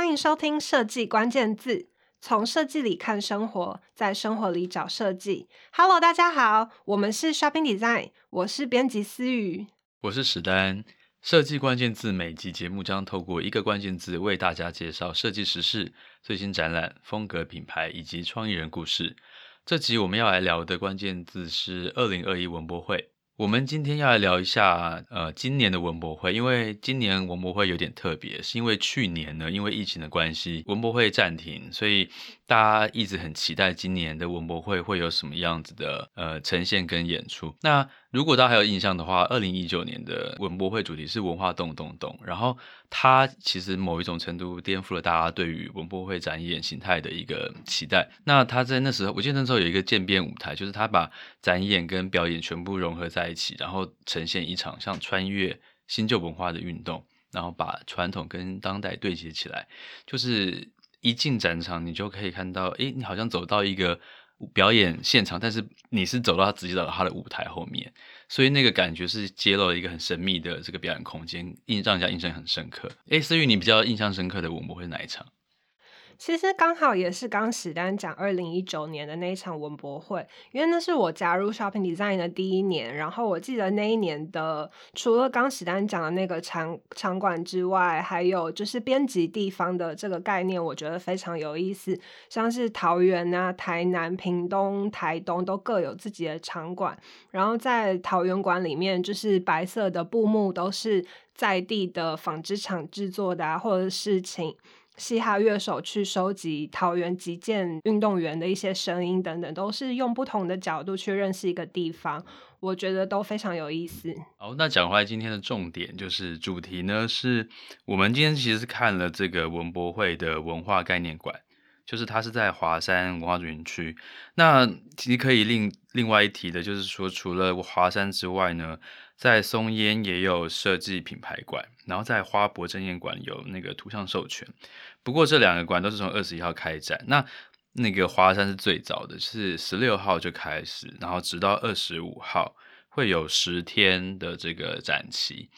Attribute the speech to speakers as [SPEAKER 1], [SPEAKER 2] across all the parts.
[SPEAKER 1] 欢迎收听设计关键字，从设计里看生活，在生活里找设计。Hello，大家好，我们是 Shopping Design，我是编辑思雨，
[SPEAKER 2] 我是史丹。设计关键字每集节目将透过一个关键字为大家介绍设计时事、最新展览、风格品牌以及创意人故事。这集我们要来聊的关键字是二零二一文博会。我们今天要来聊一下，呃，今年的文博会，因为今年文博会有点特别，是因为去年呢，因为疫情的关系，文博会暂停，所以大家一直很期待今年的文博会会有什么样子的呃呈现跟演出。那如果大家还有印象的话，二零一九年的文博会主题是文化动动动，然后它其实某一种程度颠覆了大家对于文博会展演形态的一个期待。那他在那时候，我记得那时候有一个渐变舞台，就是他把展演跟表演全部融合在一起，然后呈现一场像穿越新旧文化的运动，然后把传统跟当代对接起来，就是一进展场你就可以看到，诶，你好像走到一个。表演现场，但是你是走到他直接走到他的舞台后面，所以那个感觉是揭露了一个很神秘的这个表演空间，印让人家印象很深刻。诶，思雨，你比较印象深刻的舞目会是哪一场？
[SPEAKER 1] 其实刚好也是刚史丹讲二零一九年的那一场文博会，因为那是我加入 Shopping Design 的第一年。然后我记得那一年的，除了刚史丹讲的那个场场馆之外，还有就是编辑地方的这个概念，我觉得非常有意思。像是桃园啊、台南、屏东、台东都各有自己的场馆。然后在桃园馆里面，就是白色的布幕都是在地的纺织厂制作的啊，或者是请。嘻哈乐手去收集桃园击剑运动员的一些声音等等，都是用不同的角度去认识一个地方，我觉得都非常有意思。
[SPEAKER 2] 好，那讲回来，今天的重点就是主题呢，是我们今天其实是看了这个文博会的文化概念馆，就是它是在华山文化园区。那其实可以另另外一提的就是说，除了华山之外呢，在松烟也有设计品牌馆，然后在花博争艳馆有那个图像授权。不过这两个馆都是从二十一号开展，那那个华山是最早的，是十六号就开始，然后直到二十五号会有十天的这个展期，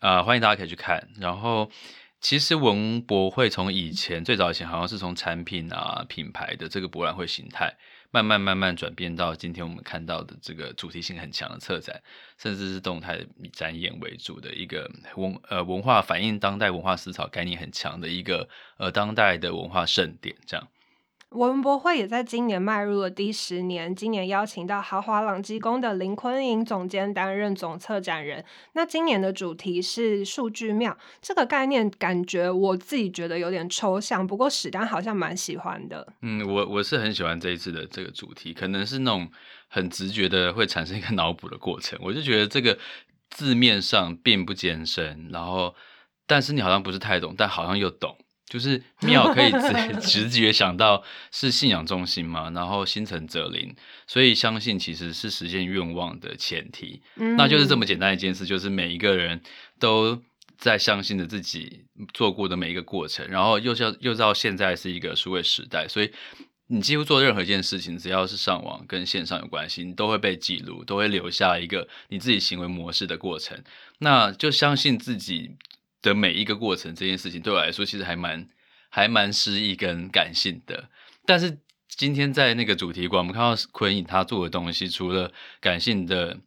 [SPEAKER 2] 啊、呃，欢迎大家可以去看。然后其实文博会从以前最早以前好像是从产品啊品牌的这个博览会形态。慢慢慢慢转变到今天我们看到的这个主题性很强的策展，甚至是动态展演为主的一个文呃文化反映当代文化思潮概念很强的一个呃当代的文化盛典这样。
[SPEAKER 1] 文博会也在今年迈入了第十年，今年邀请到豪华朗基宫的林坤颖总监担任总策展人。那今年的主题是数据庙，这个概念感觉我自己觉得有点抽象，不过史丹好像蛮喜欢的。
[SPEAKER 2] 嗯，我我是很喜欢这一次的这个主题，可能是那种很直觉的会产生一个脑补的过程。我就觉得这个字面上并不艰深，然后但是你好像不是太懂，但好像又懂。就是庙可以直 直觉想到是信仰中心嘛，然后心诚则灵，所以相信其实是实现愿望的前提。嗯，那就是这么简单一件事，就是每一个人都在相信着自己做过的每一个过程，然后又叫又到现在是一个数位时代，所以你几乎做任何一件事情，只要是上网跟线上有关系，你都会被记录，都会留下一个你自己行为模式的过程。那就相信自己。的每一个过程，这件事情对我来说其实还蛮还蛮诗意跟感性的。但是今天在那个主题馆，我们看到坤颖他做的东西，除了感性的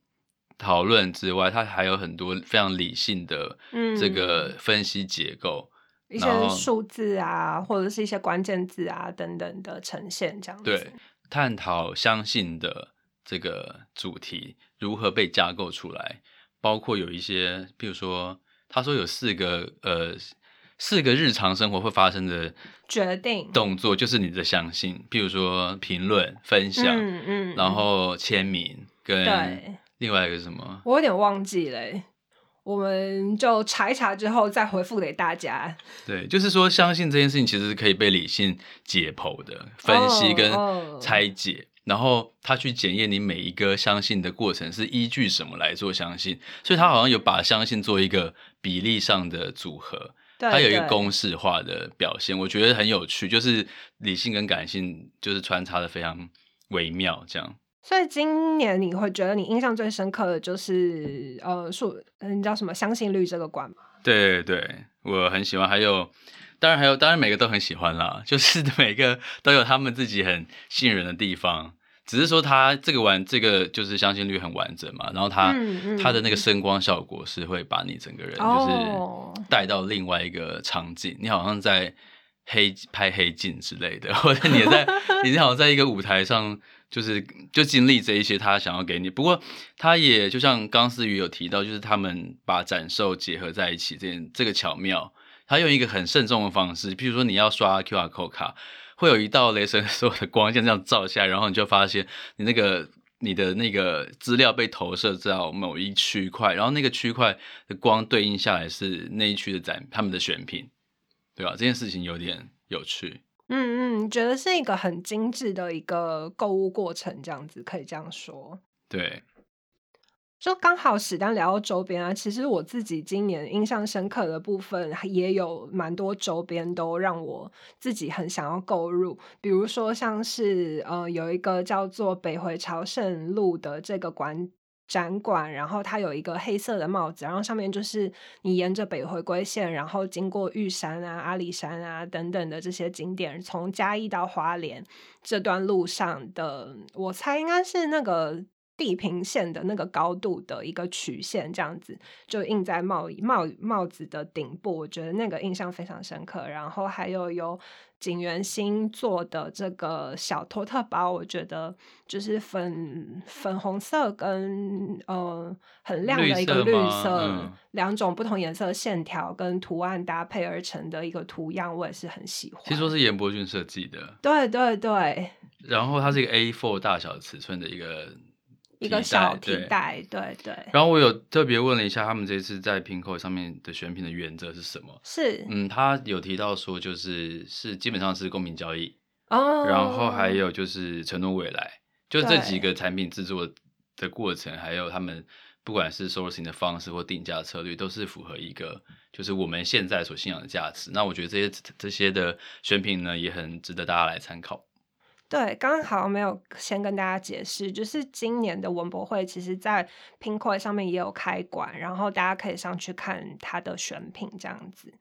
[SPEAKER 2] 讨论之外，他还有很多非常理性的这个分析结构，
[SPEAKER 1] 嗯、一些数字啊，或者是一些关键字啊等等的呈现，这样子。
[SPEAKER 2] 对，探讨相信的这个主题如何被架构出来，包括有一些，比如说。他说有四个呃四个日常生活会发生的决定动作，就是你的相信，譬如说评论、分享，嗯嗯，然后签名跟另外一个是什么？
[SPEAKER 1] 我有点忘记了，我们就查一查之后再回复给大家。
[SPEAKER 2] 对，就是说相信这件事情其实是可以被理性解剖的分析跟拆解。Oh, oh. 然后他去检验你每一个相信的过程是依据什么来做相信，所以他好像有把相信做一个比例上的组合，它有一个公式化的表现，我觉得很有趣，就是理性跟感性就是穿插的非常微妙，这样。
[SPEAKER 1] 所以今年你会觉得你印象最深刻的就是呃数，嗯，叫什么相信率这个关吗？
[SPEAKER 2] 对对对，我很喜欢，还有当然还有当然每个都很喜欢啦，就是 每个都有他们自己很吸引人的地方。只是说它这个完这个就是相信率很完整嘛，然后它、嗯嗯、它的那个声光效果是会把你整个人就是带到另外一个场景，哦、你好像在黑拍黑镜之类的，或者你在 你好像在一个舞台上，就是就经历这一些他想要给你。不过他也就像刚思瑜有提到，就是他们把展售结合在一起，这这个巧妙，他用一个很慎重的方式，譬如说你要刷 QR code 卡。会有一道雷神所有的光线这样照下来，然后你就发现你那个你的那个资料被投射到某一区块，然后那个区块的光对应下来是那一区的展他们的选品，对吧？这件事情有点有趣。
[SPEAKER 1] 嗯嗯，觉得是一个很精致的一个购物过程，这样子可以这样说。
[SPEAKER 2] 对。
[SPEAKER 1] 就刚好史丹聊到周边啊，其实我自己今年印象深刻的部分也有蛮多周边都让我自己很想要购入，比如说像是呃有一个叫做北回朝圣路的这个馆展馆，然后它有一个黑色的帽子，然后上面就是你沿着北回归线，然后经过玉山啊、阿里山啊等等的这些景点，从嘉义到花莲这段路上的，我猜应该是那个。地平线的那个高度的一个曲线，这样子就印在帽帽帽子的顶部，我觉得那个印象非常深刻。然后还有由景元星做的这个小托特包，我觉得就是粉粉红色跟呃很亮的一个绿色，嗯、两种不同颜色线条跟图案搭配而成的一个图样，我也是很喜欢。
[SPEAKER 2] 听说是严伯俊设计的，
[SPEAKER 1] 对对对。
[SPEAKER 2] 然后它是一个 A4 大小尺寸的一个。
[SPEAKER 1] 一个小提袋，对对，对。
[SPEAKER 2] 然后我有特别问了一下，他们这次在 Pinkoi 上面的选品的原则是什么？
[SPEAKER 1] 是，
[SPEAKER 2] 嗯，他有提到说，就是是基本上是公平交易哦，然后还有就是承诺未来，就这几个产品制作的过程，还有他们不管是 sourcing 的方式或定价策略，都是符合一个就是我们现在所信仰的价值。那我觉得这些这些的选品呢，也很值得大家来参考。
[SPEAKER 1] 对，刚好没有先跟大家解释，就是今年的文博会，其实在 Pinkoi 上面也有开馆，然后大家可以上去看它的选品这样子。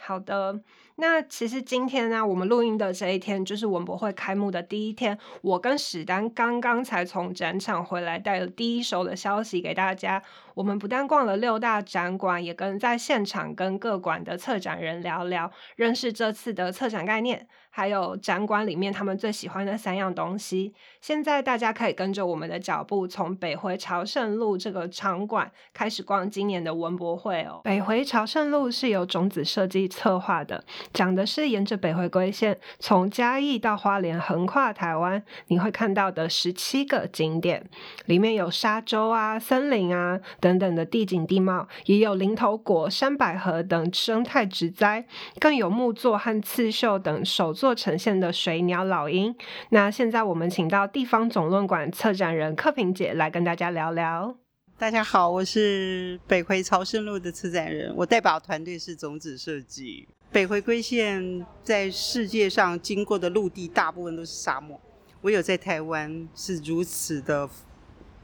[SPEAKER 1] 好的，那其实今天呢，我们录音的这一天就是文博会开幕的第一天。我跟史丹刚刚才从展场回来，带了第一手的消息给大家。我们不但逛了六大展馆，也跟在现场跟各馆的策展人聊聊，认识这次的策展概念，还有展馆里面他们最喜欢的三样东西。现在大家可以跟着我们的脚步，从北回朝圣路这个场馆开始逛今年的文博会哦。北回朝圣路是由种子设计策划的，讲的是沿着北回归线，从嘉义到花莲，横跨台湾，你会看到的十七个景点，里面有沙洲啊、森林啊等等的地景地貌，也有林头果、山百合等生态植栽，更有木作和刺绣等手作呈现的水鸟、老鹰。那现在我们请到地方总论馆策展人克平姐来跟大家聊聊。
[SPEAKER 3] 大家好，我是北回朝圣路的策展人，我代表团队是种子设计。北回归线在世界上经过的陆地大部分都是沙漠，唯有在台湾是如此的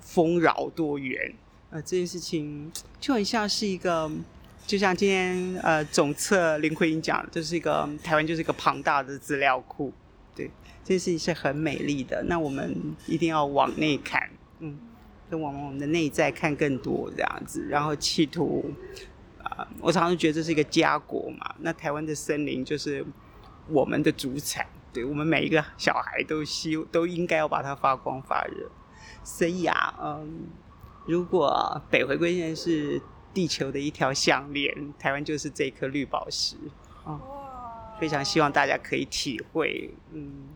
[SPEAKER 3] 丰饶多元。呃，这件事情就很像是一个，就像今天呃总策林奎英讲的，就是一个台湾就是一个庞大的资料库。对，这件事情是很美丽的。那我们一定要往内看，嗯。跟往我们的内在看更多这样子，然后企图啊、呃，我常常觉得这是一个家国嘛。那台湾的森林就是我们的主产，对，我们每一个小孩都希都应该要把它发光发热。所以啊，嗯，如果北回归线是地球的一条项链，台湾就是这颗绿宝石啊、嗯。非常希望大家可以体会，嗯，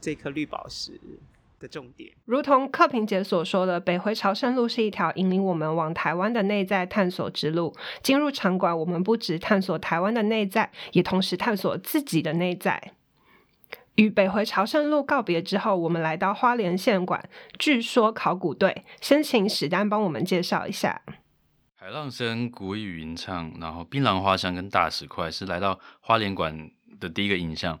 [SPEAKER 3] 这颗绿宝石。的重点，
[SPEAKER 1] 如同克平姐所说的，北回朝圣路是一条引领我们往台湾的内在探索之路。进入场馆，我们不只探索台湾的内在，也同时探索自己的内在。与北回朝圣路告别之后，我们来到花莲县馆，据说考古队，先请史丹帮我们介绍一下。
[SPEAKER 2] 海浪声、古语吟唱，然后槟榔花香跟大石块，是来到花莲馆的第一个印象。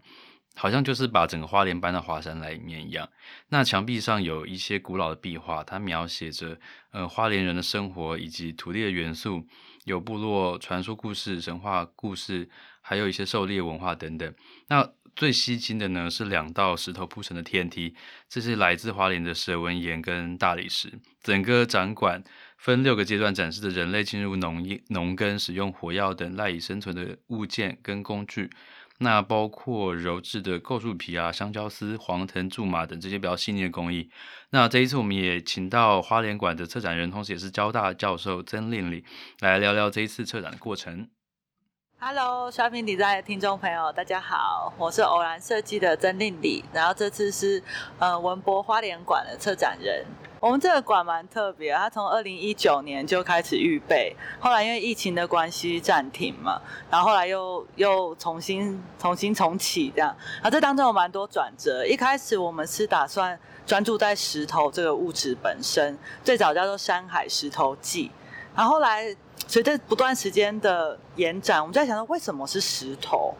[SPEAKER 2] 好像就是把整个花莲搬到华山来面一样。那墙壁上有一些古老的壁画，它描写着呃花莲人的生活以及土地的元素，有部落传说故事、神话故事，还有一些狩猎文化等等。那最吸睛的呢，是两道石头铺成的天梯，这是来自花莲的蛇纹岩跟大理石。整个展馆分六个阶段展示的人类进入农业、农耕、使用火药等赖以生存的物件跟工具。那包括鞣制的构树皮啊、香蕉丝、黄藤苎麻等这些比较细腻的工艺。那这一次我们也请到花莲馆的策展人，同时也是交大教授曾令礼来聊聊这一次策展的过程。
[SPEAKER 4] Hello，Shopping Design 的听众朋友，大家好，我是偶然设计的曾令礼，然后这次是呃文博花莲馆的策展人。我们这个馆蛮特别，它从二零一九年就开始预备，后来因为疫情的关系暂停嘛，然后后来又又重新重新重启这样，然后这当中有蛮多转折。一开始我们是打算专注在石头这个物质本身，最早叫做山海石头记，然后后来。随着不断时间的延展，我们在想说，为什么是石头？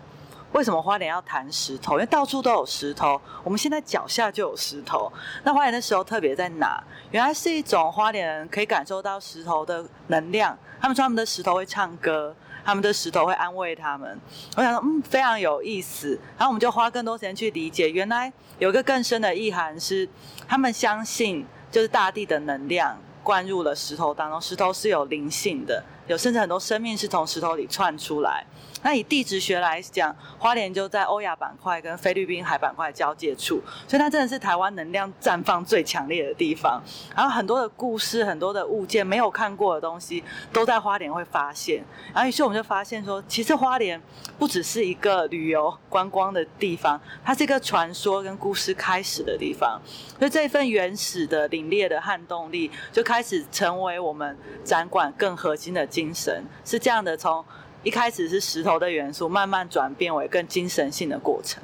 [SPEAKER 4] 为什么花莲要谈石头？因为到处都有石头，我们现在脚下就有石头。那花莲的石头特别在哪？原来是一种花莲人可以感受到石头的能量。他们说他们的石头会唱歌，他们的石头会安慰他们。我想说，嗯，非常有意思。然后我们就花更多时间去理解，原来有一个更深的意涵是，他们相信就是大地的能量。灌入了石头当中，石头是有灵性的，有甚至很多生命是从石头里窜出来。那以地质学来讲，花莲就在欧亚板块跟菲律宾海板块交界处，所以它真的是台湾能量绽放最强烈的地方。然后很多的故事、很多的物件、没有看过的东西，都在花莲会发现。然后于是我们就发现说，其实花莲不只是一个旅游观光的地方，它是一个传说跟故事开始的地方。所以这一份原始的凛冽的撼动力，就开始成为我们展馆更核心的精神。是这样的，从一开始是石头的元素，慢慢转变为更精神性的过程。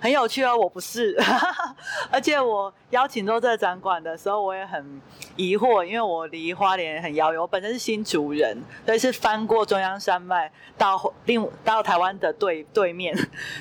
[SPEAKER 4] 很有趣哦，我不是，而且我邀请做这个展馆的时候，我也很疑惑，因为我离花莲很遥远，我本身是新竹人，所以是翻过中央山脉到另到台湾的对 对面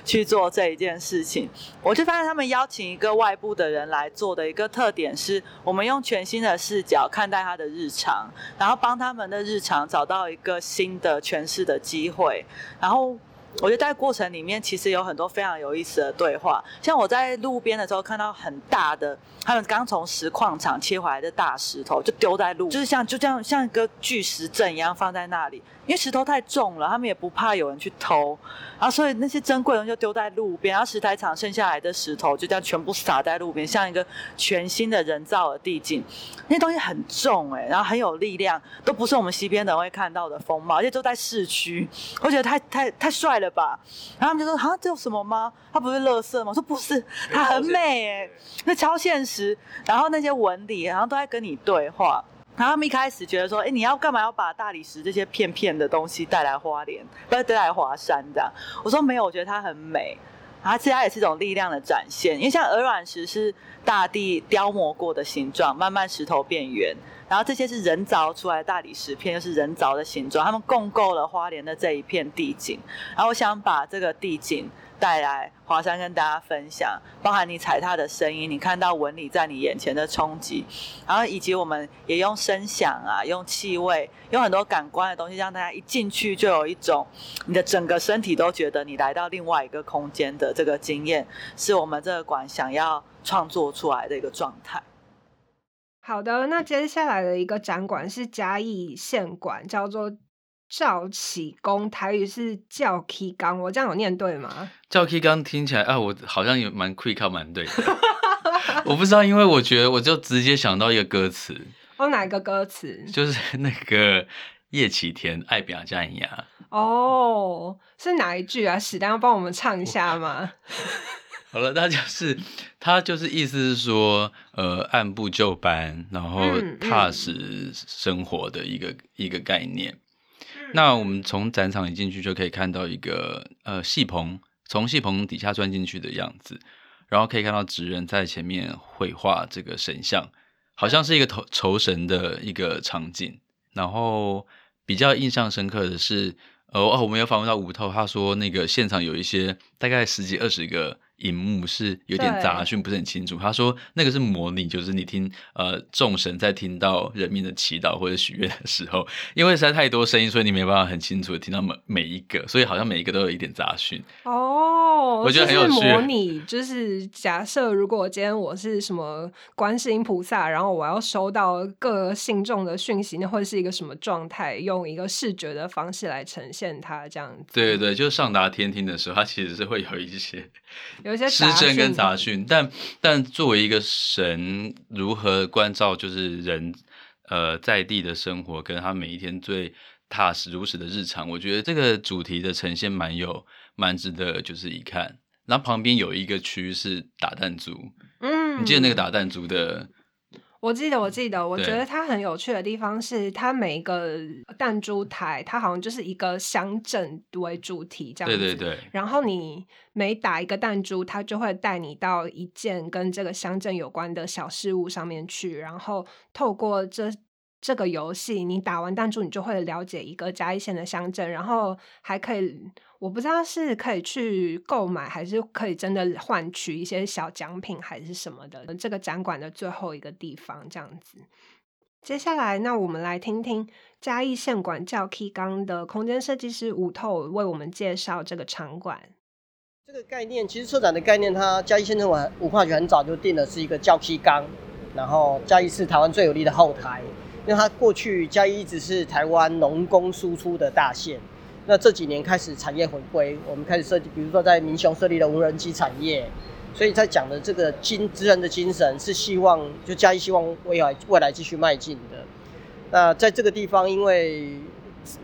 [SPEAKER 4] 去做这一件事情。我就发现他们邀请一个外部的人来做的一个特点是，我们用全新的视角看待他的日常，然后帮他们的日常找到一个新的诠释的机会，然后。我觉得在过程里面，其实有很多非常有意思的对话。像我在路边的时候，看到很大的，他们刚从石矿场切回来的大石头，就丢在路，就是像就这样像一个巨石阵一样放在那里。因为石头太重了，他们也不怕有人去偷，然后所以那些珍贵的东西就丢在路边，然后石材厂剩下来的石头就这样全部撒在路边，像一个全新的人造的地景。那些东西很重哎、然后很有力量，都不是我们西边人会看到的风貌，而且都在市区，我觉得太太太帅了吧。然后他们就说：“啊，这有什么吗？它不是垃圾吗？”我说：“不是，它很美哎、那超现实。”然后那些纹理，然后都在跟你对话。然后他们一开始觉得说，哎，你要干嘛要把大理石这些片片的东西带来花莲，不是带来华山这样？我说没有，我觉得它很美，然后其实它也是一种力量的展现。因为像鹅卵石是大地雕磨过的形状，慢慢石头变圆，然后这些是人凿出来的大理石片，又是人凿的形状，他们共构了花莲的这一片地景。然后我想把这个地景。带来华山跟大家分享，包含你踩踏的声音，你看到纹理在你眼前的冲击，然后以及我们也用声响啊，用气味，用很多感官的东西，让大家一进去就有一种你的整个身体都觉得你来到另外一个空间的这个经验，是我们这个馆想要创作出来的一个状态。
[SPEAKER 1] 好的，那接下来的一个展馆是嘉义县馆，叫做。赵启功，台语是叫 K 刚，我这样有念对吗？
[SPEAKER 2] 叫 K 刚听起来啊，我好像也蛮 quick 靠蛮对的。我不知道，因为我觉得我就直接想到一个歌词。
[SPEAKER 1] 哦，哪一个歌词？
[SPEAKER 2] 就是那个叶启田爱表家一样。
[SPEAKER 1] 哦，是哪一句啊？史丹要帮我们唱一下吗？
[SPEAKER 2] 好了，那就是他就是意思是说，呃，按部就班，然后踏实生活的一个、嗯嗯、一个概念。那我们从展场一进去就可以看到一个呃戏棚，从戏棚底下钻进去的样子，然后可以看到纸人在前面绘画这个神像，好像是一个头酬神的一个场景。然后比较印象深刻的是，呃哦，我们有访问到吴透，他说那个现场有一些大概十几二十个荧幕是有点杂讯，不是很清楚。他说那个是模拟，就是你听呃众神在听到人民的祈祷或者许愿的时候，因为实在太多声音，所以你没办法很清楚的听到每每一个，所以好像每一个都有一点杂讯。
[SPEAKER 1] 哦，
[SPEAKER 2] 我觉得很有趣。
[SPEAKER 1] 模拟就是假设如果今天我是什么观世音菩萨，然后我要收到各信众的讯息，那会是一个什么状态？用一个视觉的方式来呈现它，这样子。
[SPEAKER 2] 对对对，就是上达天听的时候，它其实是会有一些。
[SPEAKER 1] 有一些
[SPEAKER 2] 失真跟杂讯，但但作为一个神，如何关照就是人呃在地的生活，跟他每一天最踏实如实的日常，我觉得这个主题的呈现蛮有蛮值得就是一看。然后旁边有一个区是打弹珠，嗯，你记得那个打弹珠的？
[SPEAKER 1] 我记得，我记得，我觉得它很有趣的地方是，它每一个弹珠台，它好像就是一个乡镇为主题这样子。
[SPEAKER 2] 对对对。
[SPEAKER 1] 然后你每打一个弹珠，它就会带你到一件跟这个乡镇有关的小事物上面去，然后透过这。这个游戏，你打完弹珠，你就会了解一个嘉义县的乡镇，然后还可以，我不知道是可以去购买，还是可以真的换取一些小奖品，还是什么的。这个展馆的最后一个地方，这样子。接下来，那我们来听听嘉义县管教 K 刚的空间设计师吴透为我们介绍这个场馆。
[SPEAKER 5] 这个概念，其实策展的概念，它嘉义县政府文化局很早就定的是一个教 K 刚，然后嘉义是台湾最有力的后台。因为它过去嘉义一直是台湾农工输出的大县，那这几年开始产业回归，我们开始设计，比如说在民雄设立了无人机产业，所以在讲的这个精职人的精神是希望就嘉义希望未来未来继续迈进的。那在这个地方，因为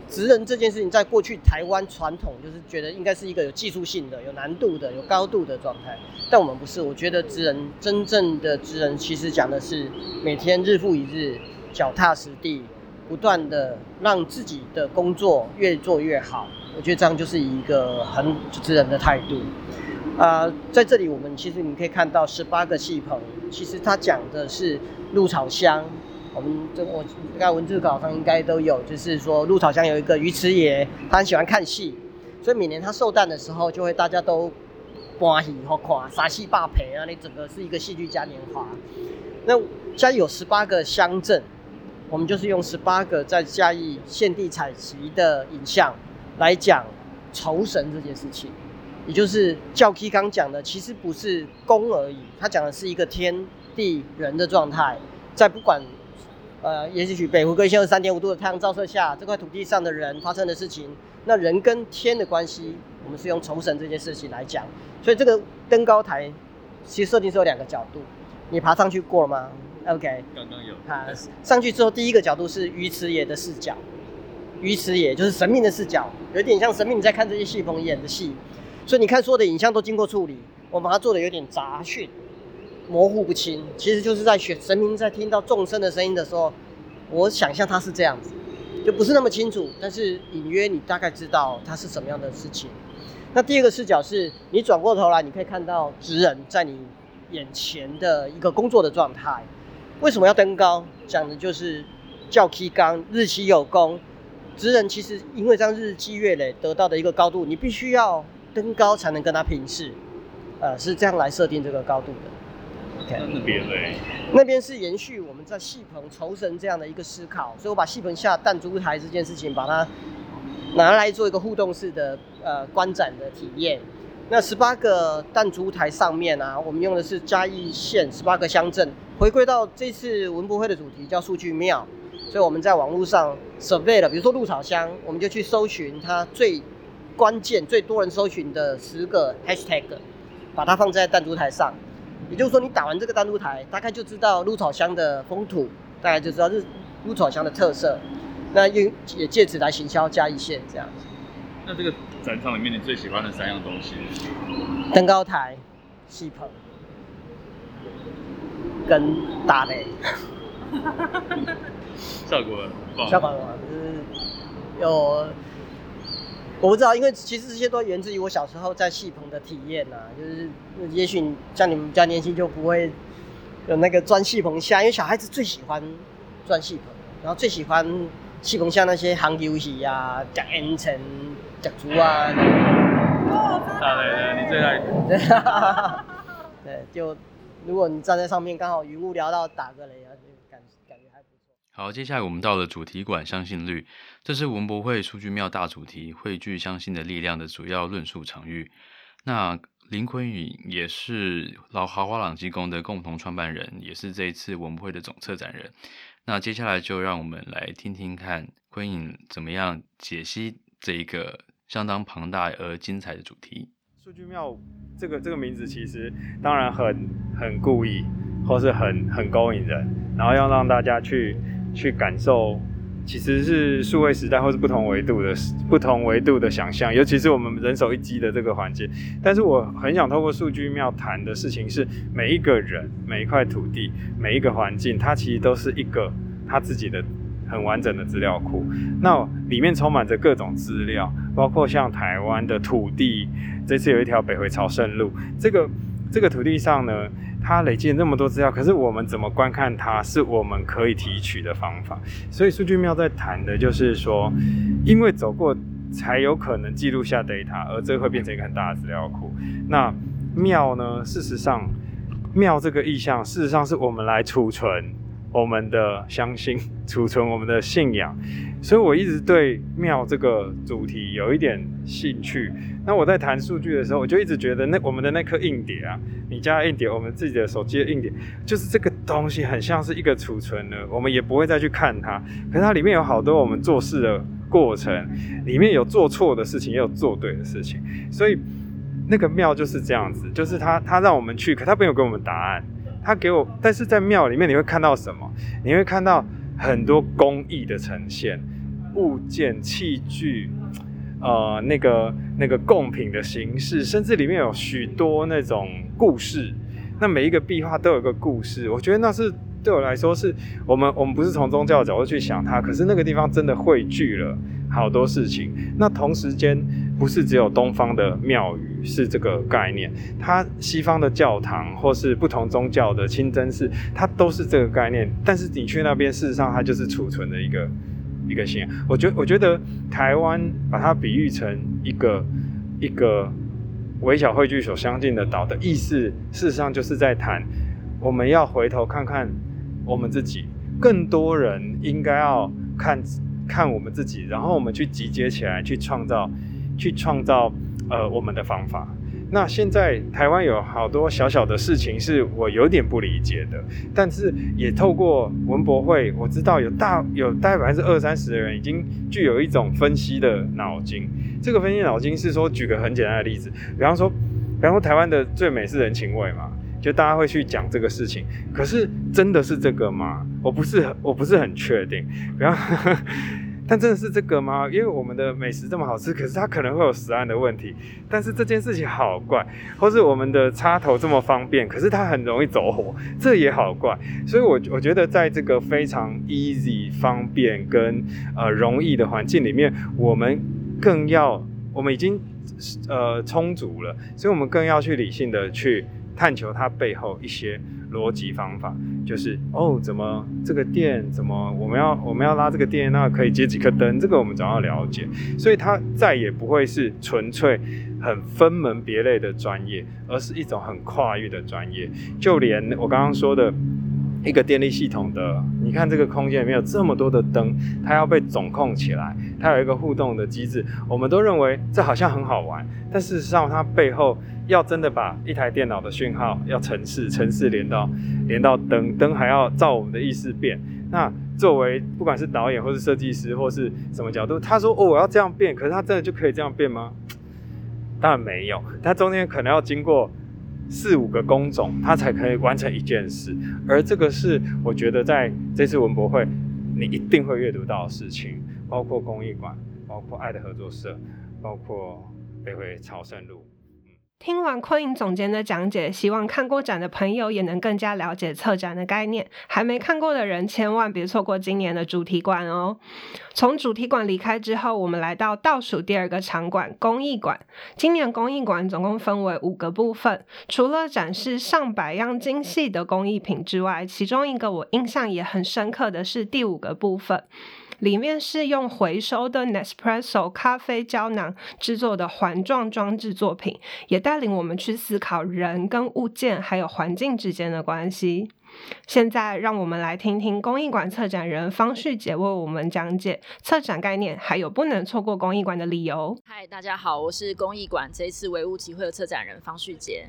[SPEAKER 5] 职人这件事情在过去台湾传统就是觉得应该是一个有技术性的、有难度的、有高度的状态，但我们不是，我觉得职人真正的职人其实讲的是每天日复一日。脚踏实地，不断的让自己的工作越做越好，我觉得这样就是一个很主持人的态度。啊、呃，在这里我们其实你可以看到十八个戏棚，其实它讲的是鹿草乡。我们这我应该文字稿上应该都有，就是说鹿草乡有一个鱼池爷，他很喜欢看戏，所以每年他寿诞的时候，就会大家都欢喜和看杀戏霸赔啊，那整个是一个戏剧嘉年华。那家有十八个乡镇。我们就是用十八个在嘉义现地采集的影像来讲酬神这件事情，也就是教 K 刚讲的，其实不是功而已，他讲的是一个天地人的状态，在不管呃，也许北回归线二三点五度的太阳照射下，这块土地上的人发生的事情，那人跟天的关系，我们是用酬神这件事情来讲，所以这个登高台其实设定是有两个角度，你爬上去过了吗？OK，
[SPEAKER 2] 刚刚有。
[SPEAKER 5] 爬，上去之后，第一个角度是鱼池野的视角，鱼池爷就是神明的视角，有点像神明在看这些戏棚演的戏，所以你看所有的影像都经过处理，我们把它做的有点杂讯，模糊不清，其实就是在选神明在听到众生的声音的时候，我想象他是这样子，就不是那么清楚，但是隐约你大概知道它是什么样的事情。那第二个视角是你转过头来，你可以看到直人在你眼前的一个工作的状态。为什么要登高？讲的就是教 K 刚日期有功，职人其实因为这样日积月累得到的一个高度，你必须要登高才能跟他平视，呃，是这样来设定这个高度的。OK，
[SPEAKER 2] 那边嘞？
[SPEAKER 5] 那边是延续我们在戏棚酬神这样的一个思考，所以我把戏棚下弹珠台这件事情，把它拿来做一个互动式的呃观展的体验。那十八个弹珠台上面啊，我们用的是嘉义县十八个乡镇，回归到这次文博会的主题叫数据庙，所以我们在网络上 survey 了，比如说鹿草乡，我们就去搜寻它最关键、最多人搜寻的十个 hashtag，把它放在弹珠台上。也就是说，你打完这个弹珠台，大概就知道鹿草乡的风土，大概就知道是鹿草乡的特色。那用也借此来行销嘉义县这样子。
[SPEAKER 2] 那这个展场里面你最喜欢的三样东西？
[SPEAKER 5] 登高台、戏棚跟打雷。
[SPEAKER 2] 效果很棒。
[SPEAKER 5] 效果很棒，就是有我不知道，因为其实这些都源自于我小时候在戏棚的体验呐。就是也许像你们比较年轻就不会有那个钻戏棚下，因为小孩子最喜欢钻戏棚，然后最喜欢戏棚下那些行游戏呀、讲烟尘。讲足啊！哦，
[SPEAKER 2] 子。打雷了，你最爱。
[SPEAKER 5] 对，就如果你站在上面，刚好云雾缭绕，打个雷啊，就感感觉还不错。
[SPEAKER 2] 好，接下来我们到了主题馆相信率，这是文博会数据庙大主题汇聚相信的力量的主要论述场域。那林坤颖也是老豪华朗机工的共同创办人，也是这一次文博会的总策展人。那接下来就让我们来听听看坤颖怎么样解析这一个相当庞大而精彩的主题。
[SPEAKER 6] 数据庙这个这个名字其实当然很很故意，或是很很勾引人，然后要让大家去去感受。其实是数位时代，或是不同维度的不同维度的想象，尤其是我们人手一机的这个环境。但是我很想透过数据庙谈的事情是，每一个人、每一块土地、每一个环境，它其实都是一个他自己的很完整的资料库。那里面充满着各种资料，包括像台湾的土地，这次有一条北回朝圣路，这个这个土地上呢。它累积了那么多资料，可是我们怎么观看它，是我们可以提取的方法。所以数据庙在谈的就是说，因为走过才有可能记录下 data，而这会变成一个很大的资料库。那庙呢？事实上，庙这个意象，事实上是我们来储存。我们的相信，储存我们的信仰，所以我一直对庙这个主题有一点兴趣。那我在谈数据的时候，我就一直觉得那我们的那颗硬碟啊，你家硬碟，我们自己的手机的硬碟，就是这个东西很像是一个储存的，我们也不会再去看它。可是它里面有好多我们做事的过程，里面有做错的事情，也有做对的事情。所以那个庙就是这样子，就是它它让我们去，可它没有给我们答案。他给我，但是在庙里面你会看到什么？你会看到很多工艺的呈现，物件、器具，呃，那个那个贡品的形式，甚至里面有许多那种故事。那每一个壁画都有个故事，我觉得那是对我来说是我们我们不是从宗教的角度去想它，可是那个地方真的汇聚了好多事情。那同时间不是只有东方的庙宇。是这个概念，它西方的教堂或是不同宗教的清真寺，它都是这个概念。但是你去那边，事实上它就是储存的一个一个信仰。我觉我觉得台湾把它比喻成一个一个微小汇聚所相近的岛的意思，事实上就是在谈我们要回头看看我们自己，更多人应该要看看我们自己，然后我们去集结起来，去创造，去创造。呃，我们的方法。那现在台湾有好多小小的事情是我有点不理解的，但是也透过文博会，我知道有大有大概百分之二三十的人已经具有一种分析的脑筋。这个分析脑筋是说，举个很简单的例子，比方说，比方说台湾的最美是人情味嘛，就大家会去讲这个事情。可是真的是这个吗？我不是很我不是很确定。比方。但真的是这个吗？因为我们的美食这么好吃，可是它可能会有食安的问题。但是这件事情好怪，或是我们的插头这么方便，可是它很容易走火，这也好怪。所以，我我觉得在这个非常 easy、方便跟呃容易的环境里面，我们更要，我们已经呃充足了，所以我们更要去理性的去探求它背后一些。逻辑方法就是哦，怎么这个电怎么我们要我们要拉这个电，那可以接几颗灯，这个我们总要了解，所以它再也不会是纯粹很分门别类的专业，而是一种很跨域的专业。就连我刚刚说的一个电力系统的，你看这个空间里面有这么多的灯，它要被总控起来，它有一个互动的机制，我们都认为这好像很好玩，但事实上它背后。要真的把一台电脑的讯号要程式程式连到连到灯，灯还要照我们的意思变。那作为不管是导演或是设计师或是什么角度，他说哦，我要这样变，可是他真的就可以这样变吗？当然没有，他中间可能要经过四五个工种，他才可以完成一件事。而这个是我觉得在这次文博会你一定会阅读到的事情，包括公艺馆，包括爱的合作社，包括北回朝圣路。
[SPEAKER 1] 听完坤颖总监的讲解，希望看过展的朋友也能更加了解策展的概念。还没看过的人，千万别错过今年的主题馆哦。从主题馆离开之后，我们来到倒数第二个场馆——工艺馆。今年工艺馆总共分为五个部分，除了展示上百样精细的工艺品之外，其中一个我印象也很深刻的是第五个部分。里面是用回收的 Nespresso 咖啡胶囊制作的环状装置作品，也带领我们去思考人跟物件还有环境之间的关系。现在，让我们来听听公艺馆策展人方旭杰为我们讲解策展概念，还有不能错过公艺馆的理由。
[SPEAKER 7] 嗨，大家好，我是公艺馆这一次唯物集会的策展人方旭杰。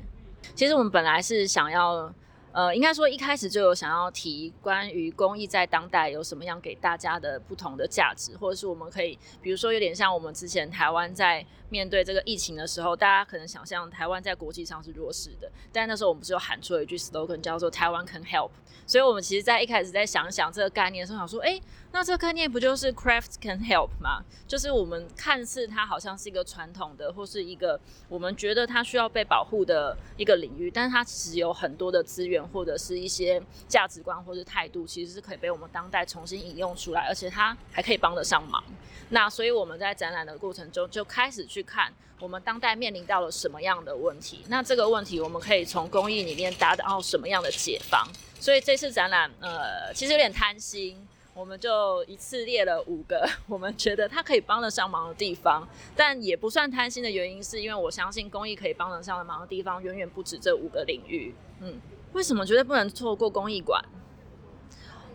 [SPEAKER 7] 其实我们本来是想要。呃，应该说一开始就有想要提关于公益在当代有什么样给大家的不同的价值，或者是我们可以，比如说有点像我们之前台湾在面对这个疫情的时候，大家可能想象台湾在国际上是弱势的，但那时候我们不是有喊出了一句 slogan 叫做台湾 can help，所以我们其实在一开始在想想这个概念的时候，想说，哎，那这个概念不就是 craft can help 吗？就是我们看似它好像是一个传统的，或是一个我们觉得它需要被保护的一个领域，但是它其实有很多的资源。或者是一些价值观或者态度，其实是可以被我们当代重新引用出来，而且它还可以帮得上忙。那所以我们在展览的过程中就开始去看我们当代面临到了什么样的问题。那这个问题我们可以从公益里面达到什么样的解方？所以这次展览，呃，其实有点贪心，我们就一次列了五个我们觉得它可以帮得上忙的地方，但也不算贪心的原因，是因为我相信公益可以帮得上的忙的地方远远不止这五个领域。嗯。为什么绝对不能错过公艺馆？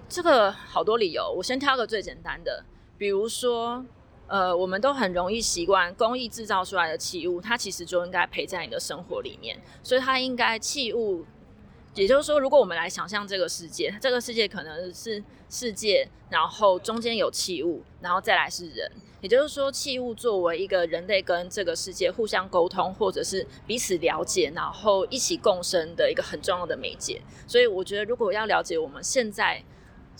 [SPEAKER 7] 这个好多理由，我先挑个最简单的，比如说，呃，我们都很容易习惯工艺制造出来的器物，它其实就应该陪在你的生活里面，所以它应该器物。也就是说，如果我们来想象这个世界，这个世界可能是世界，然后中间有器物，然后再来是人。也就是说，器物作为一个人类跟这个世界互相沟通，或者是彼此了解，然后一起共生的一个很重要的媒介。所以，我觉得如果要了解我们现在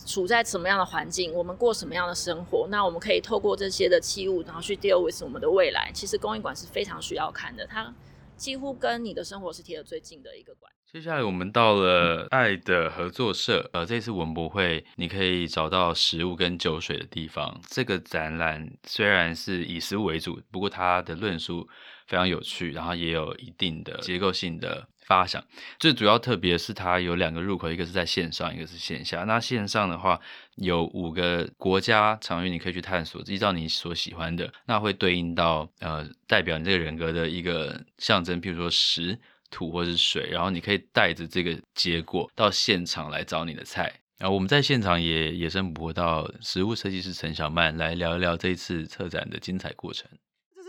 [SPEAKER 7] 处在什么样的环境，我们过什么样的生活，那我们可以透过这些的器物，然后去 deal with 我们的未来。其实，公艺馆是非常需要看的，它几乎跟你的生活是贴得最近的一个馆。
[SPEAKER 2] 接下来我们到了爱的合作社，呃，这次文博会你可以找到食物跟酒水的地方。这个展览虽然是以食物为主，不过它的论述非常有趣，然后也有一定的结构性的发想。最主要特别是它有两个入口，一个是在线上，一个是线下。那线上的话有五个国家场域你可以去探索，依照你所喜欢的，那会对应到呃代表你这个人格的一个象征，譬如说石。土或是水，然后你可以带着这个结果到现场来找你的菜。然后我们在现场也野生捕获到食物设计师陈小曼来聊一聊这一次策展的精彩过程。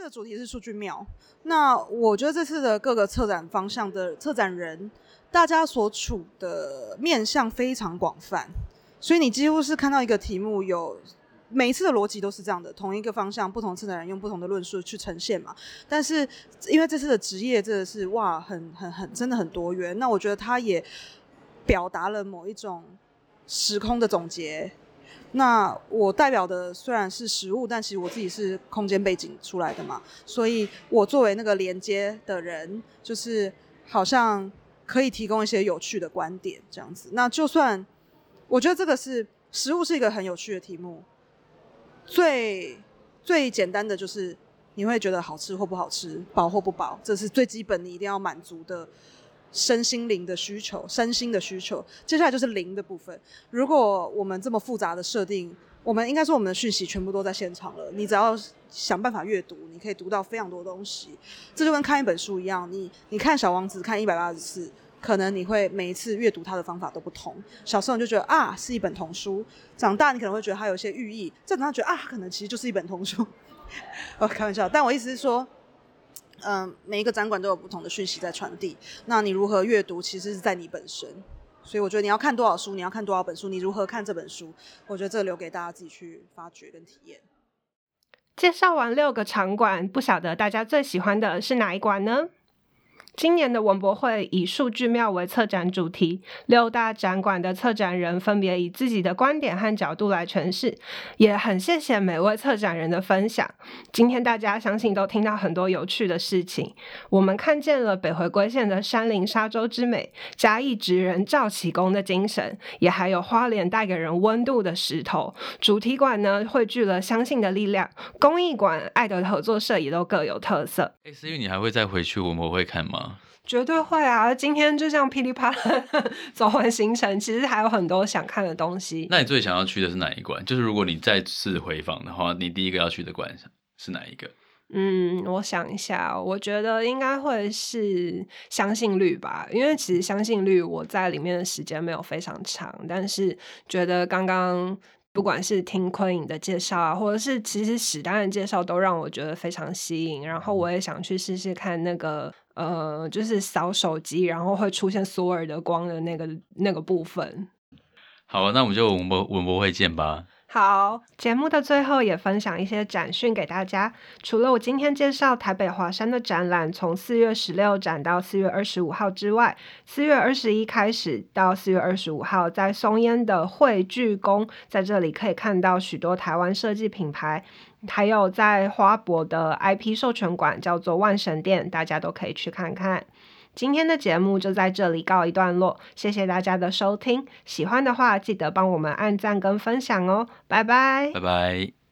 [SPEAKER 8] 这次的主题是数据庙。那我觉得这次的各个策展方向的策展人，大家所处的面向非常广泛，所以你几乎是看到一个题目有。每一次的逻辑都是这样的，同一个方向，不同策展人用不同的论述去呈现嘛。但是因为这次的职业真的是哇，很很很，真的很多元。那我觉得他也表达了某一种时空的总结。那我代表的虽然是实物，但其实我自己是空间背景出来的嘛，所以我作为那个连接的人，就是好像可以提供一些有趣的观点这样子。那就算我觉得这个是食物是一个很有趣的题目。最最简单的就是你会觉得好吃或不好吃，饱或不饱，这是最基本你一定要满足的身心灵的需求，身心的需求。接下来就是灵的部分。如果我们这么复杂的设定，我们应该说我们的讯息全部都在现场了，你只要想办法阅读，你可以读到非常多东西。这就跟看一本书一样，你你看《小王子》看一百八十次。可能你会每一次阅读它的方法都不同。小时候你就觉得啊是一本童书，长大你可能会觉得它有一些寓意，再长大觉得啊可能其实就是一本童书。我 开玩笑，但我意思是说，嗯、每一个展馆都有不同的讯息在传递。那你如何阅读，其实是在你本身。所以我觉得你要看多少书，你要看多少本书，你如何看这本书，我觉得这留给大家自己去发掘跟体验。
[SPEAKER 1] 介绍完六个场馆，不晓得大家最喜欢的是哪一馆呢？今年的文博会以数据庙为策展主题，六大展馆的策展人分别以自己的观点和角度来诠释，也很谢谢每位策展人的分享。今天大家相信都听到很多有趣的事情，我们看见了北回归线的山林沙洲之美，嘉义职人赵启功的精神，也还有花莲带给人温度的石头。主题馆呢汇聚了相信的力量，公艺馆、爱的合作社也都各有特色。
[SPEAKER 2] 哎，思玉，你还会再回去文博会看吗？
[SPEAKER 1] 绝对会啊！今天就这样噼里啪啦 走完行程，其实还有很多想看的东西。
[SPEAKER 2] 那你最想要去的是哪一关？就是如果你再次回访的话，你第一个要去的关是哪一个？
[SPEAKER 1] 嗯，我想一下，我觉得应该会是相信率吧，因为其实相信率我在里面的时间没有非常长，但是觉得刚刚不管是听昆影的介绍啊，或者是其实史丹的介绍，都让我觉得非常吸引，然后我也想去试试看那个呃，就是扫手机然后会出现索尔的光的那个那个部分。
[SPEAKER 2] 好，那我们就文博文博会见吧。
[SPEAKER 1] 好，节目的最后也分享一些展讯给大家。除了我今天介绍台北华山的展览，从四月十六展到四月二十五号之外，四月二十一开始到四月二十五号，在松烟的汇聚宫，在这里可以看到许多台湾设计品牌，还有在花博的 IP 授权馆叫做万神殿，大家都可以去看看。今天的节目就在这里告一段落，谢谢大家的收听。喜欢的话，记得帮我们按赞跟分享哦，拜拜，
[SPEAKER 2] 拜拜。